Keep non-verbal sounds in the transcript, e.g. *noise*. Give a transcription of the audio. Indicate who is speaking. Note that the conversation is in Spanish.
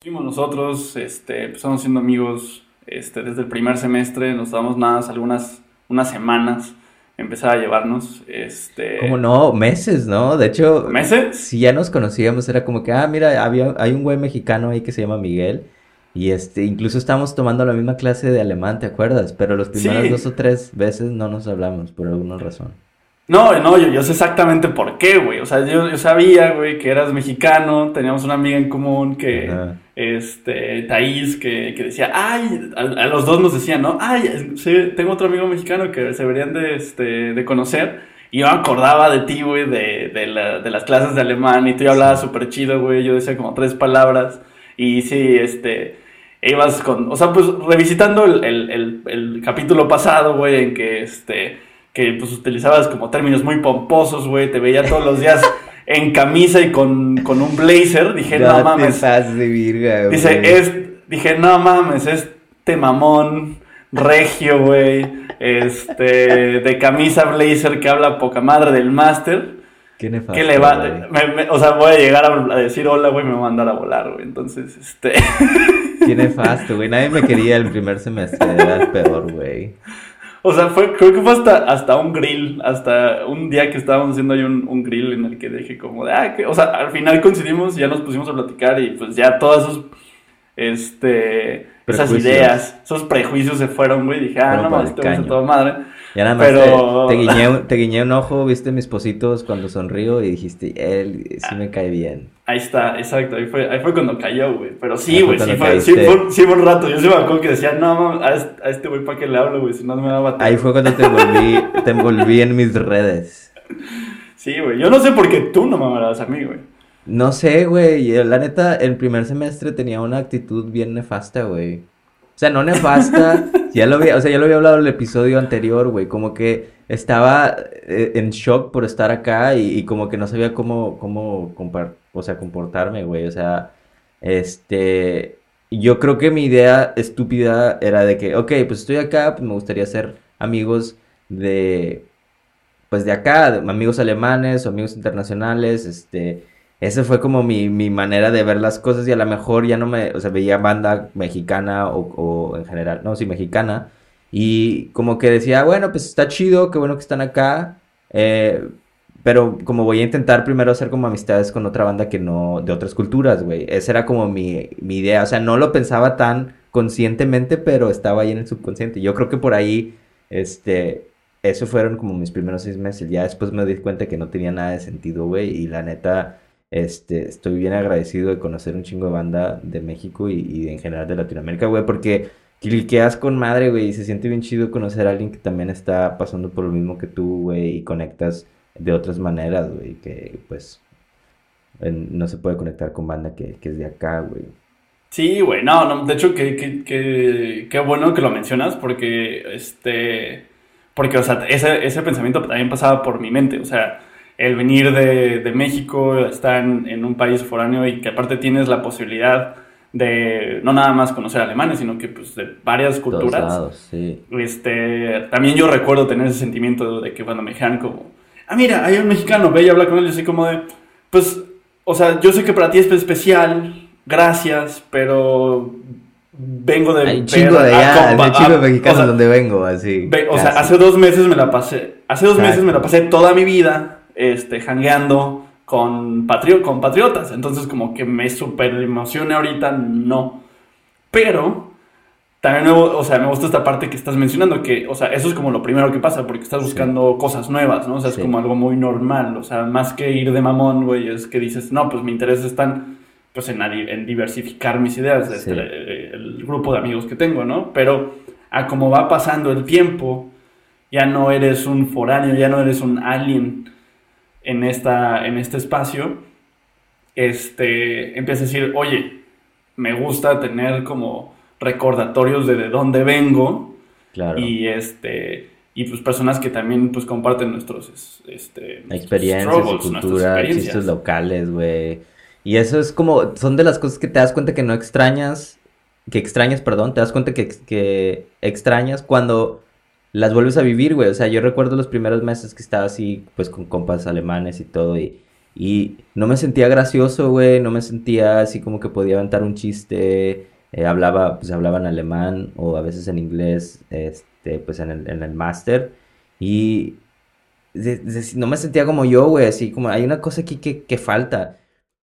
Speaker 1: Fuimos nosotros, este, empezamos siendo amigos este, desde el primer semestre, nos damos nada, algunas unas semanas, empezar a llevarnos, este...
Speaker 2: Como no, meses, ¿no? De hecho...
Speaker 1: ¿Meses?
Speaker 2: Si ya nos conocíamos, era como que, ah, mira, había, hay un güey mexicano ahí que se llama Miguel, y este, incluso estábamos tomando la misma clase de alemán, ¿te acuerdas? Pero los primeros dos o tres veces no nos hablamos, por alguna razón.
Speaker 1: No, no, yo, yo sé exactamente por qué, güey. O sea, yo, yo sabía, güey, que eras mexicano, teníamos una amiga en común que, este, Thaís, que, que decía, ay, a, los dos nos decían, ¿no? Ay, sí, tengo otro amigo mexicano que se deberían de, este, de conocer. Y yo me acordaba de ti, güey, de, de, la, de las clases de alemán, y tú ya hablabas súper chido, güey. Yo decía como tres palabras. Y sí, este, ibas con, o sea, pues revisitando el, el, el, el capítulo pasado, güey, en que, este que pues utilizabas como términos muy pomposos, güey, te veía todos los días *laughs* en camisa y con, con un blazer, dije, no, mames.
Speaker 2: de virga, güey.
Speaker 1: Dice, es, dije, no mames, este mamón regio, güey, este, de camisa blazer que habla poca madre del máster.
Speaker 2: Qué nefasto.
Speaker 1: Que le va, o sea, voy a llegar a, decir hola, güey, me va a mandar a volar, güey. Entonces, este.
Speaker 2: Qué nefasto, güey. Nadie me quería el primer semestre, era el peor, güey.
Speaker 1: O sea, fue, creo que fue hasta, hasta un grill, hasta un día que estábamos haciendo ahí un, un grill en el que dije como de, ah, o sea, al final coincidimos, ya nos pusimos a platicar y pues ya todas esos, este, esas ideas, esos prejuicios se fueron, güey, dije, ah, no mames, te toda madre.
Speaker 2: Ya nada más Pero... te, *laughs* guiñé, te, guiñé, un ojo, viste mis positos cuando sonrío y dijiste, él sí me cae bien.
Speaker 1: Ahí está, exacto, ahí fue, ahí fue cuando cayó, güey. Pero sí, güey, sí, fue, sí, fue, sí fue un rato. Yo sí me acuerdo que decía, no, a este güey, ¿para qué le hablo, güey? Si no me va a bater.
Speaker 2: Ahí fue cuando te envolví, te envolví en mis redes. *laughs*
Speaker 1: Sí, güey, yo no sé por qué tú no me amarás a mí, güey.
Speaker 2: No sé, güey, la neta, el primer semestre tenía una actitud bien nefasta, güey. O sea, no nefasta, *laughs* ya lo había, o sea, ya lo había hablado en el episodio anterior, güey, como que estaba eh, en shock por estar acá y, como que no sabía cómo, cómo o sea, comportarme, güey, o sea, este, yo creo que mi idea estúpida era de que, ok, pues estoy acá, pues me gustaría ser amigos de, pues de acá, amigos alemanes o amigos internacionales, este, esa fue como mi, mi, manera de ver las cosas y a lo mejor ya no me, o sea, veía banda mexicana o, en general, no, sí, mexicana. Y como que decía, bueno, pues está chido, qué bueno que están acá. Eh, pero como voy a intentar primero hacer como amistades con otra banda que no, de otras culturas, güey. Esa era como mi, mi idea. O sea, no lo pensaba tan conscientemente, pero estaba ahí en el subconsciente. Yo creo que por ahí, este, eso fueron como mis primeros seis meses. Ya después me di cuenta que no tenía nada de sentido, güey. Y la neta, este, estoy bien agradecido de conocer un chingo de banda de México y, en general de Latinoamérica, güey, porque cliqueas con madre, güey, y se siente bien chido conocer a alguien que también está pasando por lo mismo que tú, güey, y conectas de otras maneras, güey, que pues no se puede conectar con banda que, es de acá, güey.
Speaker 1: Sí, güey, no, no, de hecho, qué que, bueno que lo mencionas, porque, este, porque, o sea, ese, ese pensamiento también pasaba por mi mente, o sea, el venir de, de México, estar en, un país foráneo y que aparte tienes la posibilidad de no nada más conocer alemanes, sino que pues de varias culturas.
Speaker 2: sí.
Speaker 1: Este, también yo recuerdo tener ese sentimiento de que cuando me dijeron como, ah, mira, hay un mexicano, ve y habla con él, yo soy como de, pues, o sea, yo sé que para ti es especial, gracias, pero vengo de...
Speaker 2: Hay chingo de allá, hay chingo de mexicanos donde vengo, así.
Speaker 1: o sea, hace dos meses me la pasé, hace dos meses me la pasé toda mi vida este, jangueando con, con patriotas. Entonces, como que me super emociona ahorita, no. Pero, también, o sea, me gusta esta parte que estás mencionando, que, o sea, eso es como lo primero que pasa, porque estás buscando cosas nuevas, ¿no? O sea, es como algo muy normal. O sea, más que ir de mamón, güey, es que dices, no, pues mi interés está pues, en, en diversificar mis ideas, el, grupo de amigos que tengo, ¿no? Pero, a como va pasando el tiempo, ya no eres un foráneo, ya no eres un alien en, esta, en este espacio, este, empieza a decir, oye, me gusta tener como recordatorios de, de dónde vengo.
Speaker 2: Claro.
Speaker 1: Y este y pues personas que también pues comparten nuestros este
Speaker 2: experiencias, cultura, chistes locales, güey. Y eso es como son de las cosas que te das cuenta que no extrañas, que extrañas, perdón, te das cuenta que, que extrañas cuando las vuelves a vivir, güey. O sea, yo recuerdo los primeros meses que estaba así, pues con compas alemanes y todo, y, Y no me sentía gracioso, güey, no me sentía así como que podía aventar un chiste. Eh, hablaba, pues hablaba en alemán o a veces en inglés, este, pues en el, en el máster. Y no me sentía como yo, güey, así como hay una cosa aquí que, que falta.